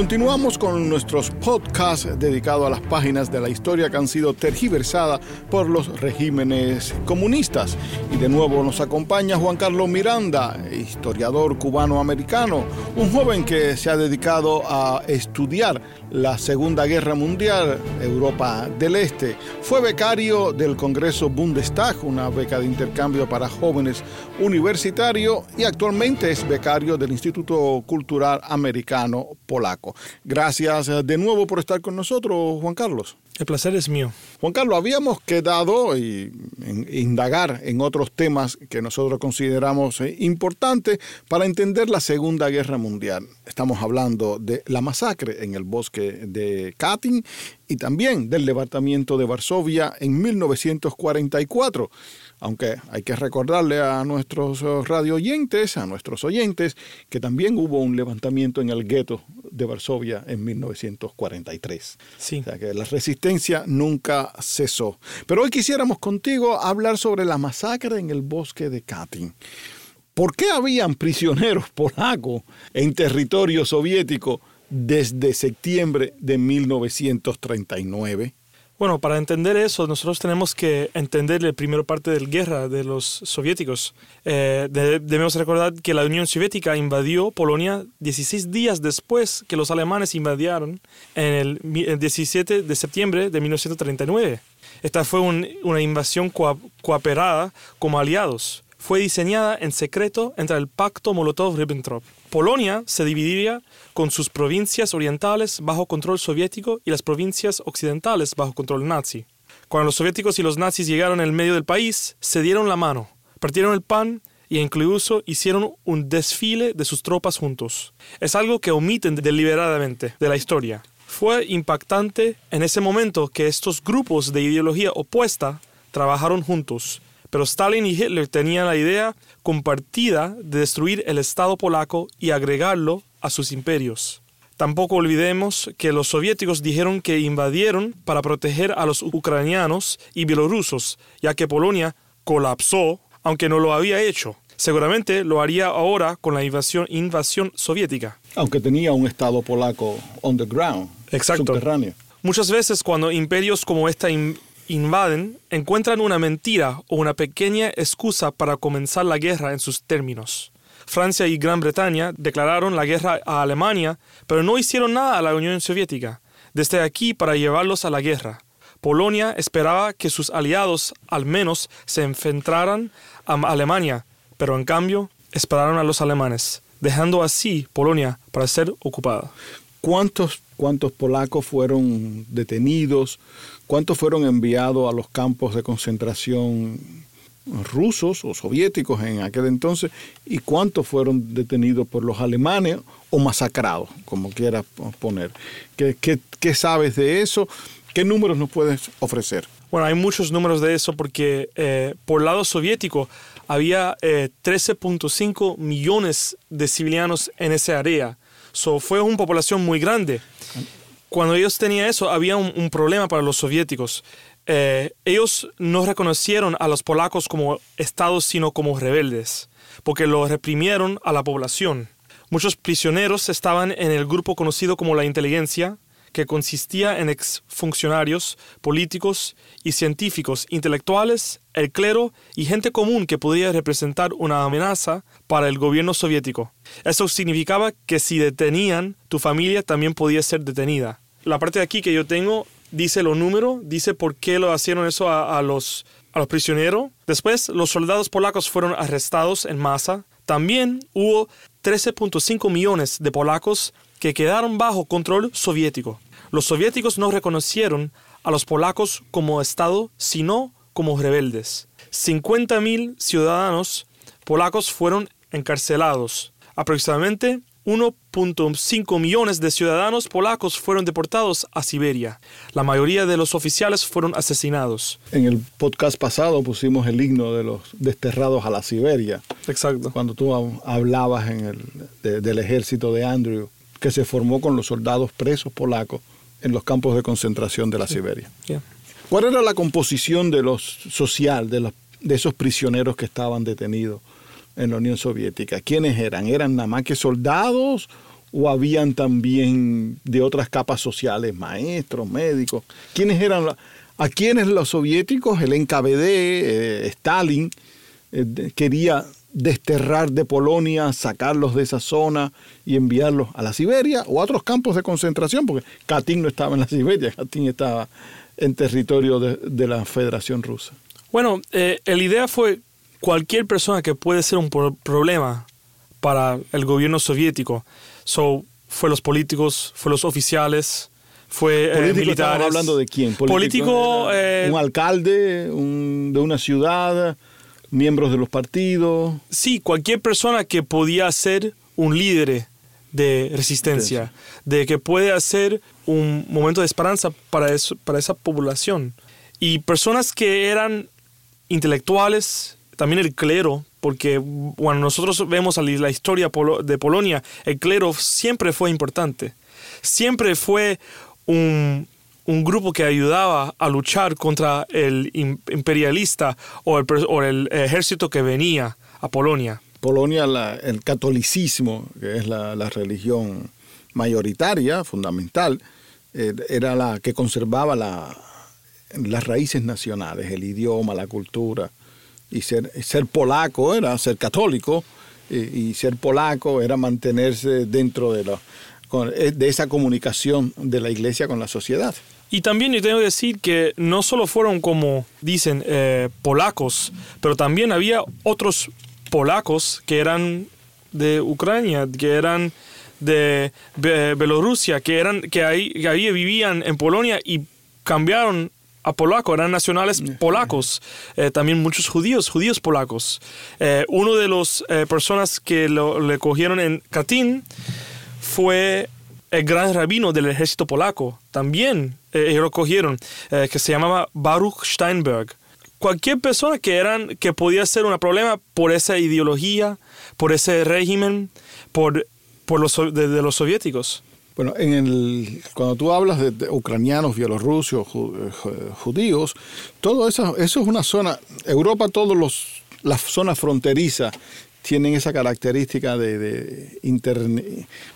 Continuamos con nuestros podcasts dedicados a las páginas de la historia que han sido tergiversadas por los regímenes comunistas. Y de nuevo nos acompaña Juan Carlos Miranda, historiador cubano-americano, un joven que se ha dedicado a estudiar la Segunda Guerra Mundial, Europa del Este. Fue becario del Congreso Bundestag, una beca de intercambio para jóvenes universitarios, y actualmente es becario del Instituto Cultural Americano Polaco. Gracias de nuevo por estar con nosotros, Juan Carlos. El placer es mío. Juan Carlos, habíamos quedado y indagar en otros temas que nosotros consideramos eh, importantes para entender la Segunda Guerra Mundial. Estamos hablando de la masacre en el bosque de Katyn y también del levantamiento de Varsovia en 1944 aunque hay que recordarle a nuestros eh, radio oyentes, a nuestros oyentes, que también hubo un levantamiento en el gueto de Varsovia en 1943. Sí. O sea que la resistencia nunca cesó. Pero hoy quisiéramos contigo hablar sobre la masacre en el bosque de Katyn. ¿Por qué habían prisioneros polacos en territorio soviético desde septiembre de 1939? Bueno, para entender eso, nosotros tenemos que entender la primera parte de la guerra de los soviéticos. Eh, debemos recordar que la Unión Soviética invadió Polonia 16 días después que los alemanes invadieron en el, 17 de septiembre de 1939. Esta fue una invasión cooperada como aliados fue diseñada en secreto entre el pacto Molotov-Ribbentrop. Polonia se dividiría con sus provincias orientales bajo control soviético y las provincias occidentales bajo control nazi. Cuando los soviéticos y los nazis llegaron al medio del país, se dieron la mano, partieron el pan e incluso hicieron un desfile de sus tropas juntos. Es algo que omiten deliberadamente de la historia. Fue impactante en ese momento que estos grupos de ideología opuesta trabajaron juntos pero Stalin y Hitler tenían la idea compartida de destruir el Estado polaco y agregarlo a sus imperios. Tampoco olvidemos que los soviéticos dijeron que invadieron para proteger a los ucranianos y bielorrusos, ya que Polonia colapsó, aunque no lo había hecho. Seguramente lo haría ahora con la invasión, invasión soviética. Aunque tenía un Estado polaco on the ground, Exacto. subterráneo. Muchas veces cuando imperios como esta invaden, encuentran una mentira o una pequeña excusa para comenzar la guerra en sus términos. Francia y Gran Bretaña declararon la guerra a Alemania, pero no hicieron nada a la Unión Soviética, desde aquí para llevarlos a la guerra. Polonia esperaba que sus aliados al menos se enfrentaran a Alemania, pero en cambio esperaron a los alemanes, dejando así Polonia para ser ocupada. ¿Cuántos, cuántos polacos fueron detenidos? ¿Cuántos fueron enviados a los campos de concentración rusos o soviéticos en aquel entonces? ¿Y cuántos fueron detenidos por los alemanes o masacrados, como quieras poner? ¿Qué, sabes de eso? ¿Qué números nos puedes ofrecer? Bueno, hay muchos números de eso porque eh, por lado soviético había 13.5 eh, millones de civilianos en esa área So, fue una población muy grande. Cuando ellos tenían eso, había un, problema para los soviéticos. Eh, ellos no reconocieron a los polacos como estados, sino como rebeldes, porque lo reprimieron a la población. Muchos prisioneros estaban en el grupo conocido como la inteligencia, que consistía en exfuncionarios políticos y científicos, intelectuales, el clero y gente común que podía representar una amenaza para el gobierno soviético. Eso significaba que si detenían, tu familia también podía ser detenida. La parte de aquí que yo tengo dice los números, dice por qué lo hicieron eso a, los, a los prisioneros. Después, los soldados polacos fueron arrestados en masa. También hubo 13.5 millones de polacos que quedaron bajo control soviético. Los soviéticos no reconocieron a los polacos como Estado, sino como rebeldes. 50.000 ciudadanos polacos fueron encarcelados. Aproximadamente 1.5 millones de ciudadanos polacos fueron deportados a Siberia. La mayoría de los oficiales fueron asesinados. En el podcast pasado pusimos el himno de los desterrados a la Siberia. Exacto. Cuando tú hablabas en el, del ejército de Andrew que se formó con los soldados presos polacos en los campos de concentración de la Siberia. ¿Cuál era la composición de los social de, los, de esos prisioneros que estaban detenidos en la Unión Soviética? ¿Quiénes eran? ¿Eran nada más que soldados o habían también de otras capas sociales, maestros, médicos? ¿Quiénes eran? ¿A quiénes los soviéticos, el NKVD, eh, Stalin, eh, quería desterrar de Polonia, sacarlos de esa zona y enviarlos a la Siberia o a otros campos de concentración, porque Katyn no estaba en la Siberia, Katyn estaba en territorio de, la Federación Rusa. Bueno, eh, la idea fue cualquier persona que puede ser un problema para el gobierno soviético. So, fue los políticos, fue los oficiales, fue eh, militares. hablando de quién? Político, eh, un alcalde de una ciudad, miembros de los partidos. Sí, cualquier persona que podía ser un líder de resistencia, de que puede hacer un momento de esperanza para, eso, para esa población. Y personas que eran intelectuales, también el clero, porque cuando nosotros vemos la historia de Polonia, el clero siempre fue importante. Siempre fue un, un grupo que ayudaba a luchar contra el imperialista o el, el ejército que venía a Polonia. Polonia, el catolicismo, que es la, religión mayoritaria, fundamental, eh, era la que conservaba la, las raíces nacionales, el idioma, la cultura. Y ser, ser polaco era ser católico, y, ser polaco era mantenerse dentro de, eh, de esa comunicación de la iglesia con la sociedad. Y también yo tengo que decir que no solo fueron como dicen eh, polacos, pero también había otros polacos que eran de Ucrania, que eran de Bielorrusia, que eran que ahí, que ahí vivían en Polonia y cambiaron a polaco, eran nacionales polacos, eh, también muchos judíos, judíos polacos. Eh, uno de las eh, personas que lo, le cogieron en Katyn fue el gran rabino del ejército polaco, también ellos lo cogieron, que se llamaba Baruch Steinberg. Cualquier persona que, eran, que podía ser un problema por esa ideología, por ese régimen, por, por los, de los soviéticos. Bueno, en el, cuando tú hablas de, ucranianos, bielorrusios, eh, judíos, todo eso, eso es una zona, Europa, todos los las zonas fronterizas tienen esa característica de,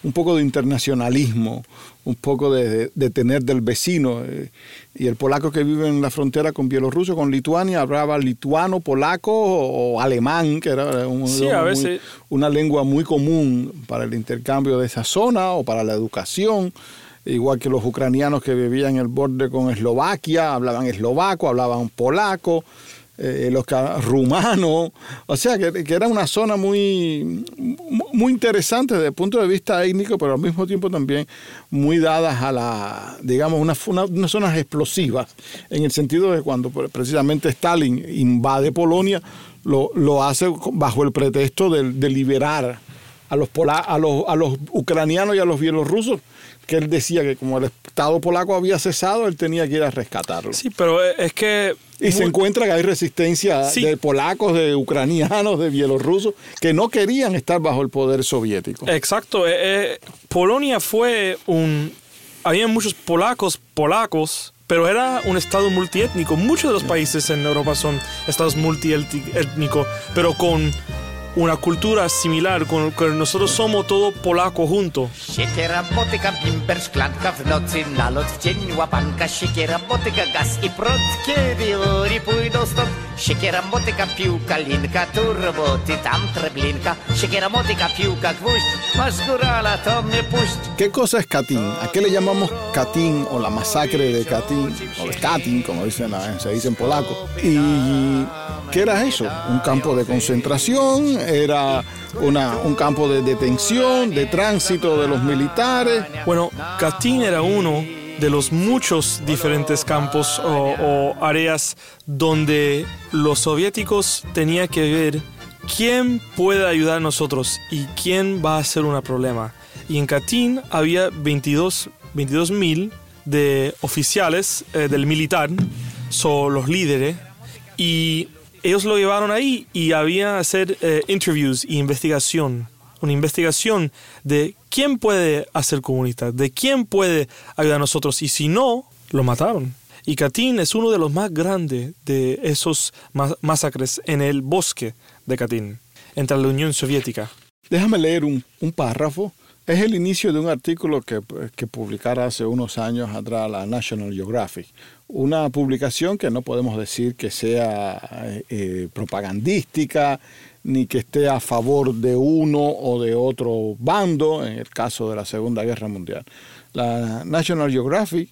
un poco de internacionalismo, un poco de, tener del vecino. Eh, y el polaco que vive en la frontera con Bielorrusia, con Lituania, hablaba lituano, polaco o, alemán, que era una lengua muy común para el intercambio de esa zona o para la educación igual que los ucranianos que vivían en el borde con Eslovaquia, hablaban eslovaco, hablaban polaco, eh, los rumanos, o sea que, era una zona muy, muy interesante desde el punto de vista étnico, pero al mismo tiempo también muy dadas a la, digamos, unas zonas explosivas, en el sentido de cuando precisamente Stalin invade Polonia, lo, lo hace bajo el pretexto de, liberar a los, a, los, a los ucranianos y a los bielorrusos que él decía que como el Estado polaco había cesado, él tenía que ir a rescatarlo. Sí, pero es que... Y se encuentra que hay resistencia de polacos, de ucranianos, de bielorrusos, que no querían estar bajo el poder soviético. Exacto. Eh, eh, Polonia fue un... Había muchos polacos, polacos, pero era un estado multiétnico. Muchos de los países en Europa son estados multiétnicos, pero con una cultura similar, con que nosotros somos todo polaco junto. Siekiera, motyka, bimber, szklanka w nocy, nalot w dzień, łapanka, siekiera, motyka, gaz i prąd, kiedy ori pójdą stąd. Siekiera, motyka, piłka, linka, tu roboty, tam treblinka, siekiera, motyka, piłka, gwóźdź, masz górala, to mnie puść. ¿Qué cosa es Katyn? ¿A qué le llamamos Katyn o la masacre de Katyn, o de Katyn, como dicen, se dice en polaco? ¿Y qué era eso? Un campo de concentración, era una, un campo de detención, de tránsito de los militares. Bueno, Katyn era uno de los muchos diferentes campos o, áreas donde los soviéticos tenían que ver quién puede ayudar a nosotros y quién va a ser un problema. Y en Katyn había 22 mil de oficiales eh, del militar, son los líderes, y ellos lo llevaron ahí y había hacer eh, interviews y investigación. Una investigación de quién puede hacer comunista, de quién puede ayudar a nosotros. Y si no, lo mataron. Y Katyn es uno de los más grandes de esos masacres en el bosque de Katyn, entre la Unión Soviética. Déjame leer un, párrafo es el inicio de un artículo que, que publicara hace unos años atrás la National Geographic. Una publicación que no podemos decir que sea eh, propagandística ni que esté a favor de uno o de otro bando en el caso de la Segunda Guerra Mundial. La National Geographic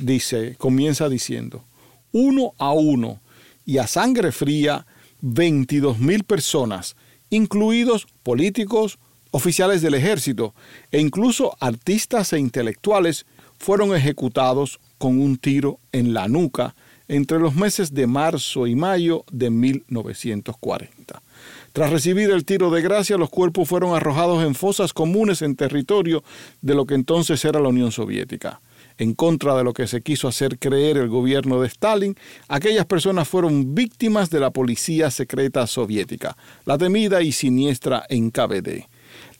dice, comienza diciendo, uno a uno y a sangre fría, 22 mil personas, incluidos políticos, oficiales del ejército e incluso artistas e intelectuales, fueron ejecutados con un tiro en la nuca entre los meses de marzo y mayo de 1940. Tras recibir el tiro de gracia, los cuerpos fueron arrojados en fosas comunes en territorio de lo que entonces era la Unión Soviética. En contra de lo que se quiso hacer creer el gobierno de Stalin, aquellas personas fueron víctimas de la policía secreta soviética, la temida y siniestra NKVD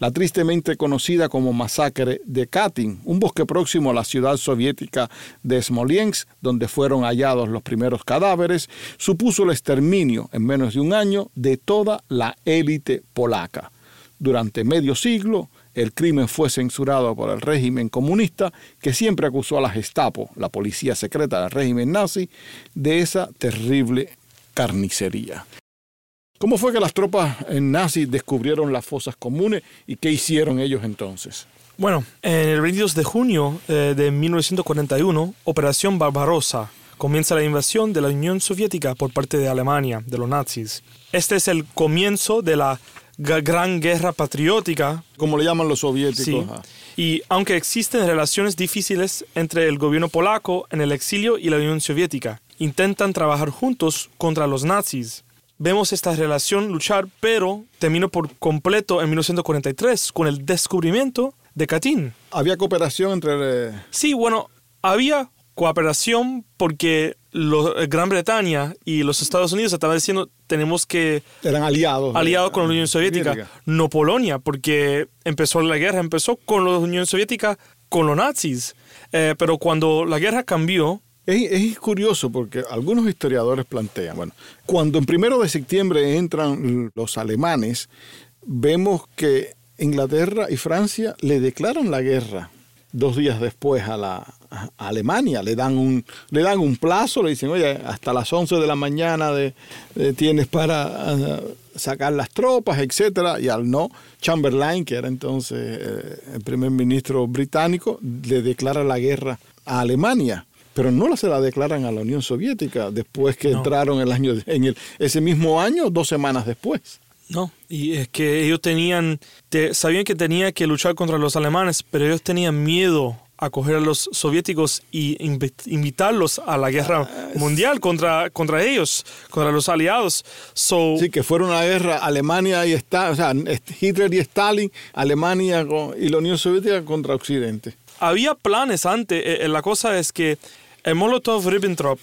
la tristemente conocida como masacre de Katyn, un bosque próximo a la ciudad soviética de Smolensk, donde fueron hallados los primeros cadáveres, supuso el exterminio en menos de un año de toda la élite polaca. Durante medio siglo, el crimen fue censurado por el régimen comunista, que siempre acusó a la Gestapo, la policía secreta del régimen nazi, de esa terrible carnicería. ¿Cómo fue que las tropas nazis descubrieron las fosas comunes y qué hicieron ellos entonces? Bueno, en el 22 de junio eh, de 1941, Operación Barbarossa, comienza la invasión de la Unión Soviética por parte de Alemania, de los nazis. Este es el comienzo de la Gran Guerra Patriótica. Como le llaman los soviéticos. Sí. Y aunque existen relaciones difíciles entre el gobierno polaco en el exilio y la Unión Soviética, intentan trabajar juntos contra los nazis vemos esta relación luchar, pero terminó por completo en 1943 con el descubrimiento de Katyn. ¿Había cooperación entre...? Eh, sí, bueno, había cooperación porque eh, Gran Bretaña y los Estados Unidos estaban diciendo tenemos que... Eran aliados. Aliados con la Unión Soviética, no Polonia, porque empezó la guerra, empezó con la Unión Soviética, con los nazis. Eh, pero cuando la guerra cambió, es, curioso porque algunos historiadores plantean, bueno, cuando en primero de septiembre entran los alemanes, vemos que Inglaterra y Francia le declaran la guerra dos días después a la Alemania, le dan un le dan un plazo, le dicen, oye, hasta las 11 de la mañana de, tienes para ah, sacar las tropas, etcétera, y al no, Chamberlain, que era entonces eh, el primer ministro británico, le declara la guerra a Alemania pero no se la declaran a la Unión Soviética después que entraron el año, en el, ese mismo año, dos semanas después. No, y es que ellos tenían, sabían que tenía que luchar contra los alemanes, pero ellos tenían miedo a coger a los soviéticos y invitarlos a la guerra ah, mundial contra, contra ellos, contra los aliados. sí, que fuera una guerra Alemania y Stalin, o sea, Hitler y Stalin, Alemania y la Unión Soviética contra Occidente. Había planes antes, eh, eh, la cosa es que el Molotov-Ribbentrop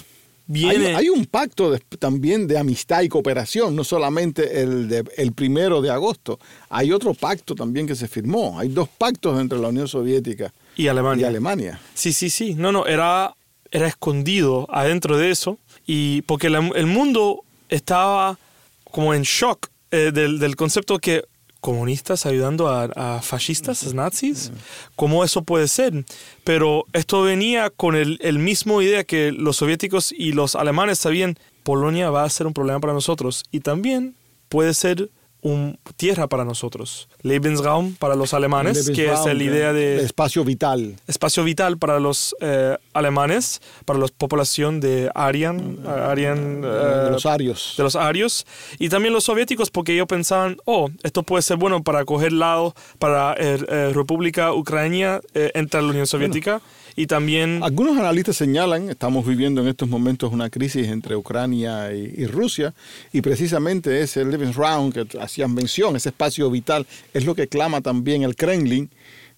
viene... Hay, un pacto también de amistad y cooperación, no solamente el, de, el primero de agosto. Hay otro pacto también que se firmó. Hay dos pactos entre la Unión Soviética y Alemania. Y Alemania. Sí, sí, sí. No, no, era, era escondido adentro de eso. Y porque el mundo estaba como en shock eh, del, del concepto que comunistas ayudando a, fascistas, a nazis. ¿Cómo eso puede ser? Pero esto venía con el, el, mismo idea que los soviéticos y los alemanes sabían, Polonia va a ser un problema para nosotros y también puede ser un tierra para nosotros. Lebensraum para los alemanes, que es la idea de... Espacio vital. Espacio vital para los eh, alemanes, para la población de Aryan, Aryan de los arios. De los arios. Y también los soviéticos, porque ellos pensaban, oh, esto puede ser bueno para coger lado para eh, eh, República Ucrania entre la Unión Soviética. Y también... Algunos analistas señalan, estamos viviendo en estos momentos una crisis entre Ucrania y, Rusia, y precisamente ese Lebensraum que hacían mención, ese espacio vital, es lo que clama también el Kremlin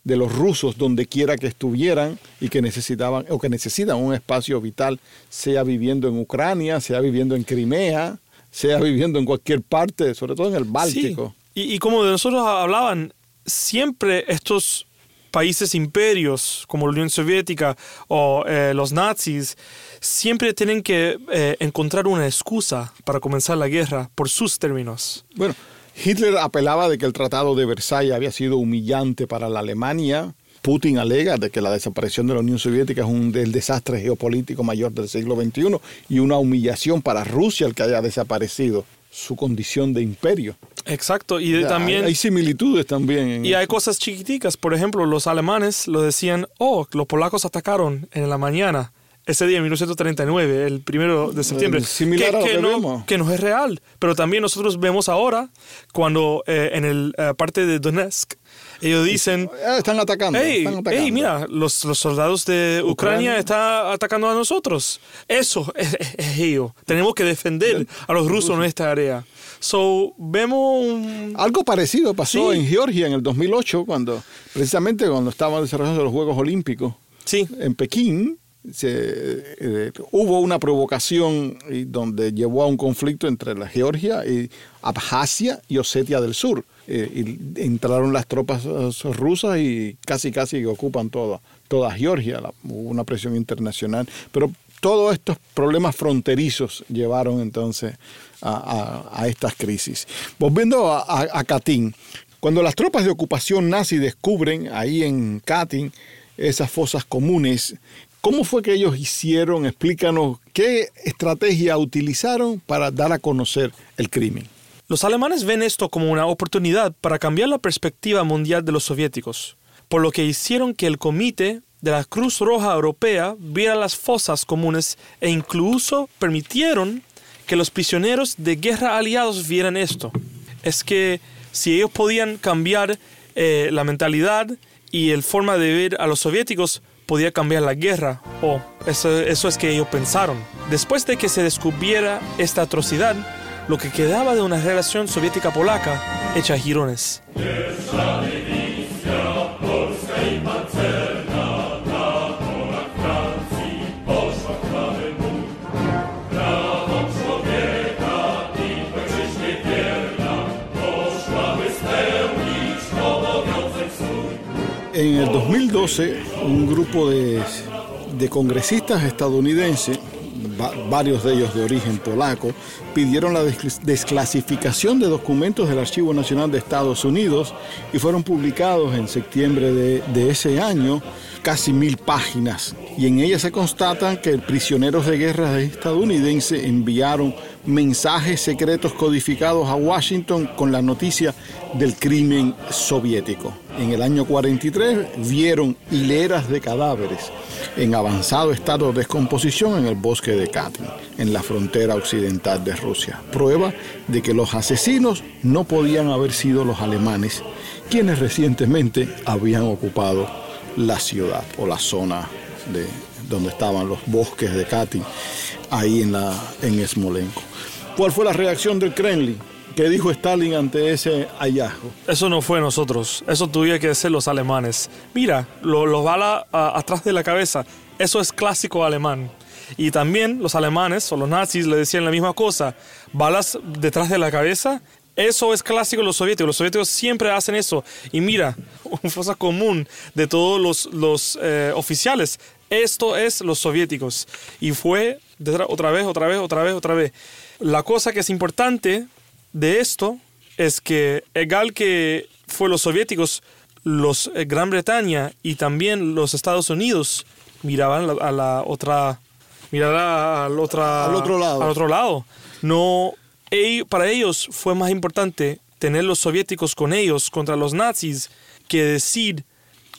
de los rusos donde quiera que estuvieran y que necesitaban o que necesitan un espacio vital, sea viviendo en Ucrania, sea viviendo en Crimea, sea viviendo en cualquier parte, sobre todo en el Báltico. Y, y como de nosotros hablaban, siempre estos países imperios como la Unión Soviética o eh, los nazis siempre tienen que eh, encontrar una excusa para comenzar la guerra por sus términos. Bueno, Hitler apelaba de que el Tratado de Versalles había sido humillante para la Alemania. Putin alega de que la desaparición de la Unión Soviética es un del desastre geopolítico mayor del siglo XXI y una humillación para Rusia el que haya desaparecido su condición de imperio. Exacto, y también... Hay, similitudes también. Y hay cosas chiquiticas, por ejemplo, los alemanes lo decían, oh, los polacos atacaron en la mañana, ese día, en 1939, el primero de septiembre. Similar que, que, no, que, no, es real, pero también nosotros vemos ahora, cuando eh, en el eh, parte de Donetsk, ellos dicen... Ah, están atacando. Hey, están atacando. hey mira, los, los, soldados de Ucrania, están atacando a nosotros. Eso es, es, ello. Tenemos que defender a los rusos en esta área. So, vemos un... Algo parecido pasó sí. en Georgia en el 2008, cuando precisamente cuando estaban desarrollando los Juegos Olímpicos. Sí. En Pekín, eh, hubo una provocación donde llevó a un conflicto entre la Georgia y Abjasia y Osetia del Sur. Eh, y entraron las tropas rusas y casi casi ocupan toda, toda Georgia. Hubo una presión internacional. Pero todos estos problemas fronterizos llevaron entonces a estas crisis. Volviendo a, a, Katyn, cuando las tropas de ocupación nazi descubren ahí en Katyn esas fosas comunes, ¿cómo fue que ellos hicieron? Explícanos qué estrategia utilizaron para dar a conocer el crimen. Los alemanes ven esto como una oportunidad para cambiar la perspectiva mundial de los soviéticos, por lo que hicieron que el comité de la Cruz Roja Europea viera las fosas comunes e incluso permitieron que los prisioneros de guerra aliados vieran esto. Es que si ellos podían cambiar eh, la mentalidad y el forma de ver a los soviéticos, podía cambiar la guerra. O eso, eso es que ellos pensaron. Después de que se descubriera esta atrocidad, lo que quedaba de una relación soviética-polaca hecha girones. En el 2012, un grupo de, de congresistas estadounidenses varios de ellos de origen polaco, pidieron la desclasificación de documentos del Archivo Nacional de Estados Unidos y fueron publicados en septiembre de, de ese año casi mil páginas. Y en ellas se constatan que prisioneros de guerra estadounidenses enviaron mensajes secretos codificados a Washington con la noticia del crimen soviético. En el año 43 vieron hileras de cadáveres en avanzado estado de descomposición en el bosque de Katyn, en la frontera occidental de Rusia. Prueba de que los asesinos no podían haber sido los alemanes, quienes recientemente habían ocupado la ciudad o la zona de donde estaban los bosques de Katyn, ahí en, la, en Smolensk. ¿Cuál fue la reacción del Kremlin? ¿Qué dijo Stalin ante ese hallazgo? Eso no fue nosotros, eso tuvieron que ser los alemanes. Mira, los lo atrás de la cabeza, eso es clásico alemán. Y también los alemanes o los nazis le decían la misma cosa, balas detrás de la cabeza, eso es clásico de los soviéticos, los soviéticos siempre hacen eso. Y mira, una cosa común de todos los, los eh, oficiales, esto es los soviéticos. Y fue otra vez, otra vez, otra vez, otra vez. La cosa que es importante de esto es que, igual que fue los soviéticos, los eh, Gran Bretaña y también los Estados Unidos miraban a la otra miraban al otra al otro lado al otro lado no para ellos fue más importante tener los soviéticos con ellos contra los nazis que decir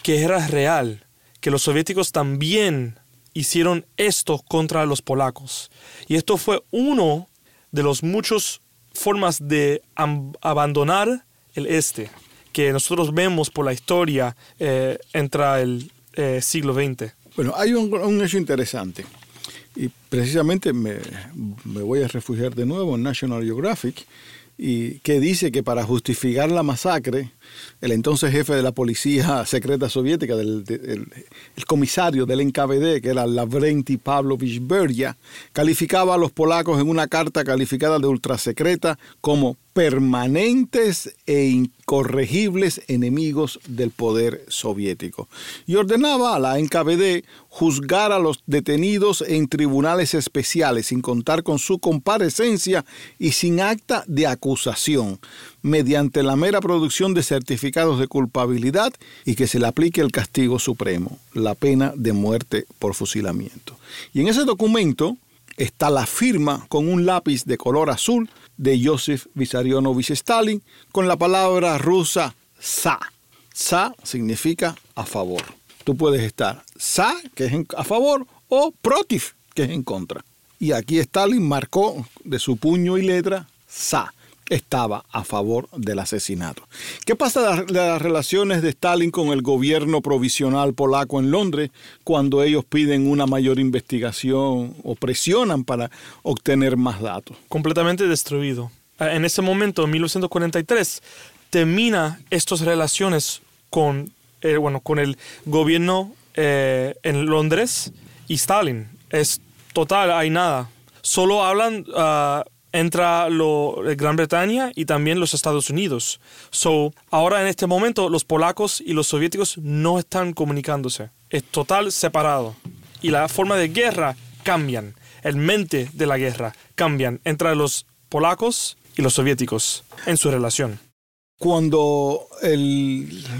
que era real que los soviéticos también hicieron esto contra los polacos y esto fue uno de los muchos formas de abandonar el este que nosotros vemos por la historia eh, entre el eh, siglo XX. Bueno, hay un, hecho interesante y precisamente me, me voy a refugiar de nuevo en National Geographic y que dice que para justificar la masacre, el entonces jefe de la policía secreta soviética, el comisario del NKVD, que era Lavrenti Pavlovich Beria, calificaba a los polacos en una carta calificada de ultrasecreta como permanentes e incorregibles enemigos del poder soviético. Y ordenaba a la NKVD juzgar a los detenidos en tribunales especiales sin contar con su comparecencia y sin acta de acusación, mediante la mera producción de certificados de culpabilidad y que se le aplique el castigo supremo, la pena de muerte por fusilamiento. Y en ese documento está la firma con un lápiz de color azul de Joseph Vissarionovich Stalin con la palabra rusa sa. Sa significa a favor. Tú puedes estar sa, que es a favor, o protiv, que es en contra. Y aquí Stalin marcó de su puño y letra sa estaba a favor del asesinato. ¿Qué pasa de las relaciones de Stalin con el gobierno provisional polaco en Londres cuando ellos piden una mayor investigación o presionan para obtener más datos? Completamente destruido. Ah, en ese momento, en 1943, termina estas relaciones con, eh, bueno, con el gobierno eh, en Londres y Stalin. Es total, hay nada. Solo hablan... Uh, entra lo, Gran Bretaña y también los Estados Unidos. So, ahora en este momento los polacos y los soviéticos no están comunicándose. Es total separado. Y la forma de guerra cambian. El mente de la guerra cambian entre los polacos y los soviéticos en su relación. Cuando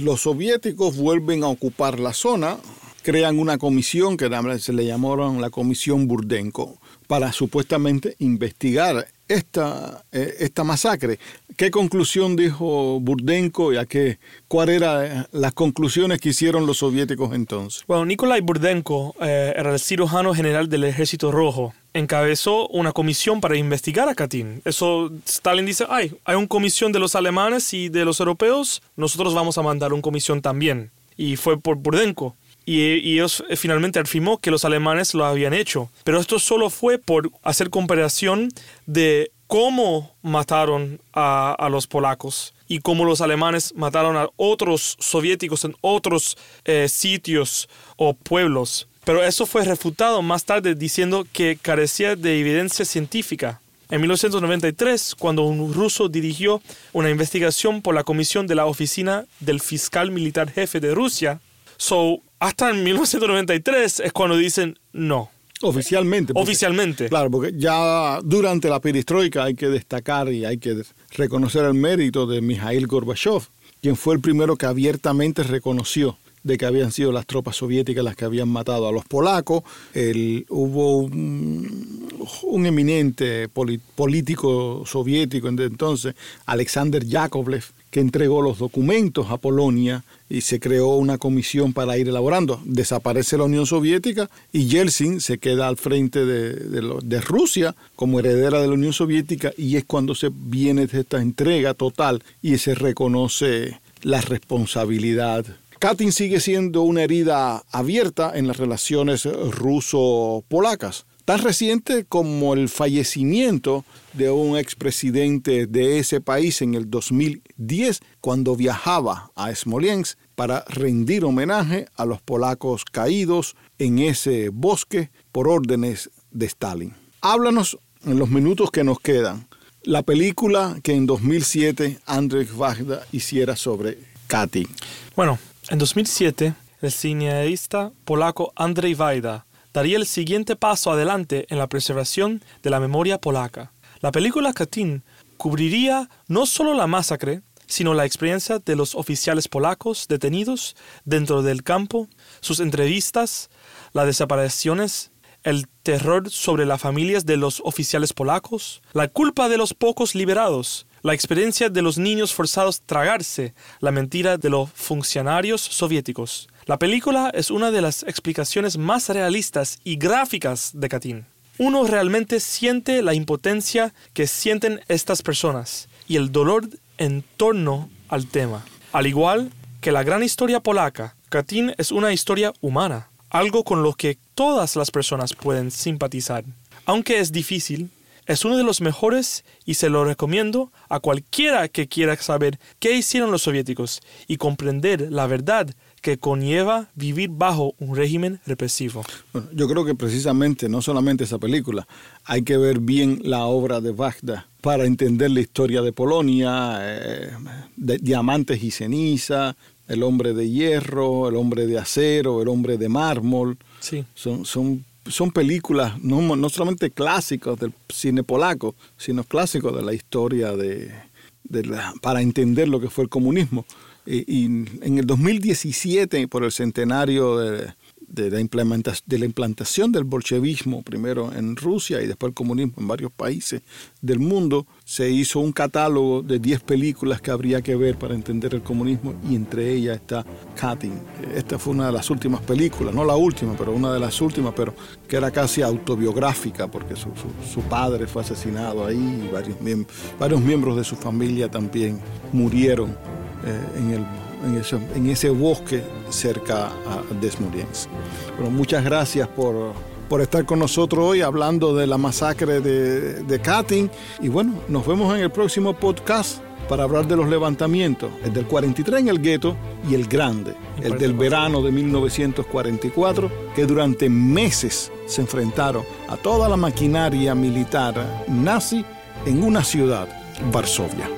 los soviéticos vuelven a ocupar la zona, crean una comisión que se le llamaron la Comisión Burdenko para supuestamente investigar esta, eh, esta masacre. ¿Qué conclusión dijo Burdenko y a qué, cuáles eran las conclusiones que hicieron los soviéticos entonces? Bueno, Nikolai Burdenko eh, era el cirujano general del Ejército Rojo. Encabezó una comisión para investigar a Katyn. Eso Stalin dice, ay, hay una comisión de los alemanes y de los europeos, nosotros vamos a mandar una comisión también. Y fue por Burdenko y, ellos eh, finalmente afirmó que los alemanes lo habían hecho. Pero esto solo fue por hacer comparación de cómo mataron a, los polacos y cómo los alemanes mataron a otros soviéticos en otros eh, sitios o pueblos. Pero eso fue refutado más tarde diciendo que carecía de evidencia científica. En 1993, cuando un ruso dirigió una investigación por la comisión de la oficina del fiscal militar jefe de Rusia, So, hasta en 1993 es cuando dicen no. Oficialmente. Oficialmente. Claro, porque ya durante la perestroika hay que destacar y hay que reconocer el mérito de Mikhail Gorbachev, quien fue el primero que abiertamente reconoció de que habían sido las tropas soviéticas las que habían matado a los polacos. El, hubo un, eminente político soviético entonces, Alexander Yakovlev, que entregó los documentos a Polonia y se creó una comisión para ir elaborando. Desaparece la Unión Soviética y Yeltsin se queda al frente de, de, Rusia como heredera de la Unión Soviética y es cuando se viene esta entrega total y se reconoce la responsabilidad. Katyn sigue siendo una herida abierta en las relaciones ruso-polacas tan reciente como el fallecimiento de un expresidente de ese país en el 2010 cuando viajaba a Smolensk para rendir homenaje a los polacos caídos en ese bosque por órdenes de Stalin. Háblanos en los minutos que nos quedan la película que en 2007 Andrzej Wajda hiciera sobre Katyn. Bueno, en 2007 el cineasta polaco Andrzej Wajda daría el siguiente paso adelante en la preservación de la memoria polaca. La película Katyn cubriría no solo la masacre, sino la experiencia de los oficiales polacos detenidos dentro del campo, sus entrevistas, las desapariciones, el terror sobre las familias de los oficiales polacos, la culpa de los pocos liberados, la experiencia de los niños forzados a tragarse la mentira de los funcionarios soviéticos, la película es una de las explicaciones más realistas y gráficas de Katyn. Uno realmente siente la impotencia que sienten estas personas y el dolor en torno al tema. Al igual que la gran historia polaca, Katyn es una historia humana, algo con lo que todas las personas pueden simpatizar. Aunque es difícil, es uno de los mejores y se lo recomiendo a cualquiera que quiera saber qué hicieron los soviéticos y comprender la verdad que conlleva vivir bajo un régimen represivo. yo creo que precisamente no solamente esa película, hay que ver bien la obra de Bagda para entender la historia de Polonia, eh, de Diamantes y Ceniza, El hombre de hierro, El hombre de acero, El hombre de mármol. Sí. Son, son, son películas no, no solamente clásicos del cine polaco, sino clásicos de la historia de, de la, para entender lo que fue el comunismo. Y, en el 2017, por el centenario de, de la, implementación, de la implantación del bolchevismo, primero en Rusia y después el comunismo en varios países del mundo, se hizo un catálogo de 10 películas que habría que ver para entender el comunismo y entre ellas está Katyn. Esta fue una de las últimas películas, no la última, pero una de las últimas, pero que era casi autobiográfica porque su, su, su padre fue asesinado ahí y varios, varios miembros de su familia también murieron eh, en el en ese, en ese bosque cerca a Desmuriens. Bueno, muchas gracias por, por estar con nosotros hoy hablando de la masacre de, de Katyn. Y bueno, nos vemos en el próximo podcast para hablar de los levantamientos, el del 43 en el gueto y el grande, el del verano de 1944, que durante meses se enfrentaron a toda la maquinaria militar nazi en una ciudad, Varsovia.